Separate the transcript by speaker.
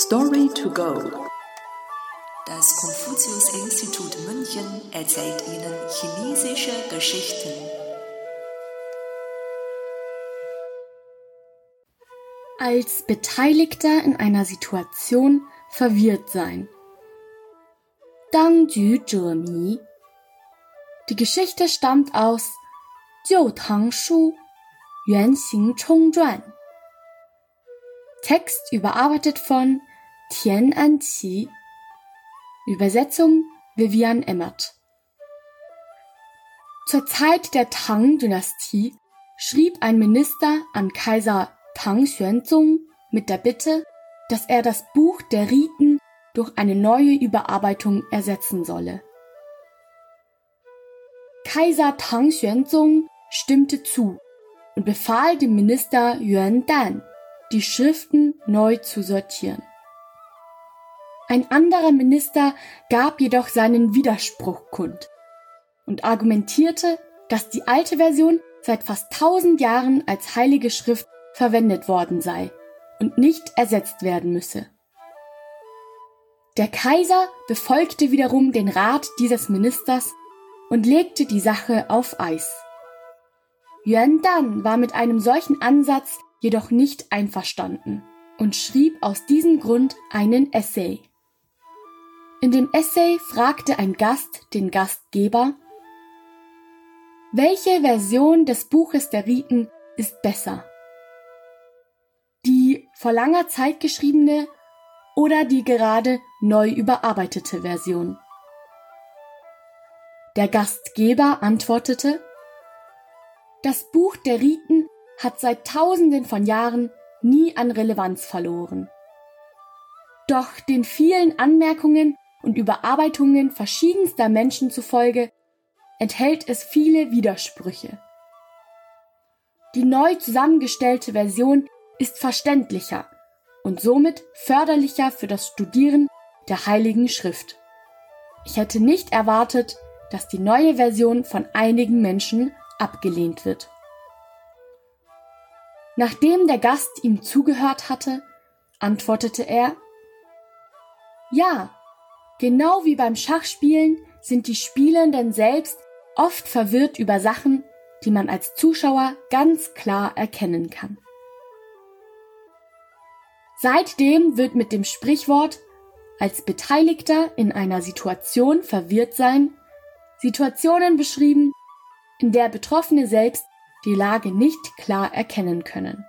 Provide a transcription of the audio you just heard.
Speaker 1: Story to go.
Speaker 2: Das Konfuzius-Institut München erzählt Ihnen chinesische Geschichten.
Speaker 3: Als Beteiligter in einer Situation verwirrt sein. Dang Ju Mi. Die Geschichte stammt aus Jiu Tang Shu, Yuan Xing Chong Zhuan. Text überarbeitet von Tian Anqi. Übersetzung Vivian Emmert. Zur Zeit der Tang-Dynastie schrieb ein Minister an Kaiser Tang Xuanzong mit der Bitte, dass er das Buch der Riten durch eine neue Überarbeitung ersetzen solle. Kaiser Tang Xuanzong stimmte zu und befahl dem Minister Yuan Dan, die Schriften neu zu sortieren. Ein anderer Minister gab jedoch seinen Widerspruch kund und argumentierte, dass die alte Version seit fast tausend Jahren als heilige Schrift verwendet worden sei und nicht ersetzt werden müsse. Der Kaiser befolgte wiederum den Rat dieses Ministers und legte die Sache auf Eis. Yuan Dan war mit einem solchen Ansatz jedoch nicht einverstanden und schrieb aus diesem Grund einen Essay. In dem Essay fragte ein Gast den Gastgeber, welche Version des Buches der Riten ist besser? Die vor langer Zeit geschriebene oder die gerade neu überarbeitete Version? Der Gastgeber antwortete, das Buch der Riten hat seit Tausenden von Jahren nie an Relevanz verloren. Doch den vielen Anmerkungen und Überarbeitungen verschiedenster Menschen zufolge enthält es viele Widersprüche. Die neu zusammengestellte Version ist verständlicher und somit förderlicher für das Studieren der Heiligen Schrift. Ich hätte nicht erwartet, dass die neue Version von einigen Menschen abgelehnt wird. Nachdem der Gast ihm zugehört hatte, antwortete er Ja, genau wie beim Schachspielen sind die Spielenden selbst oft verwirrt über Sachen, die man als Zuschauer ganz klar erkennen kann. Seitdem wird mit dem Sprichwort als Beteiligter in einer Situation verwirrt sein Situationen beschrieben, in der Betroffene selbst die Lage nicht klar erkennen können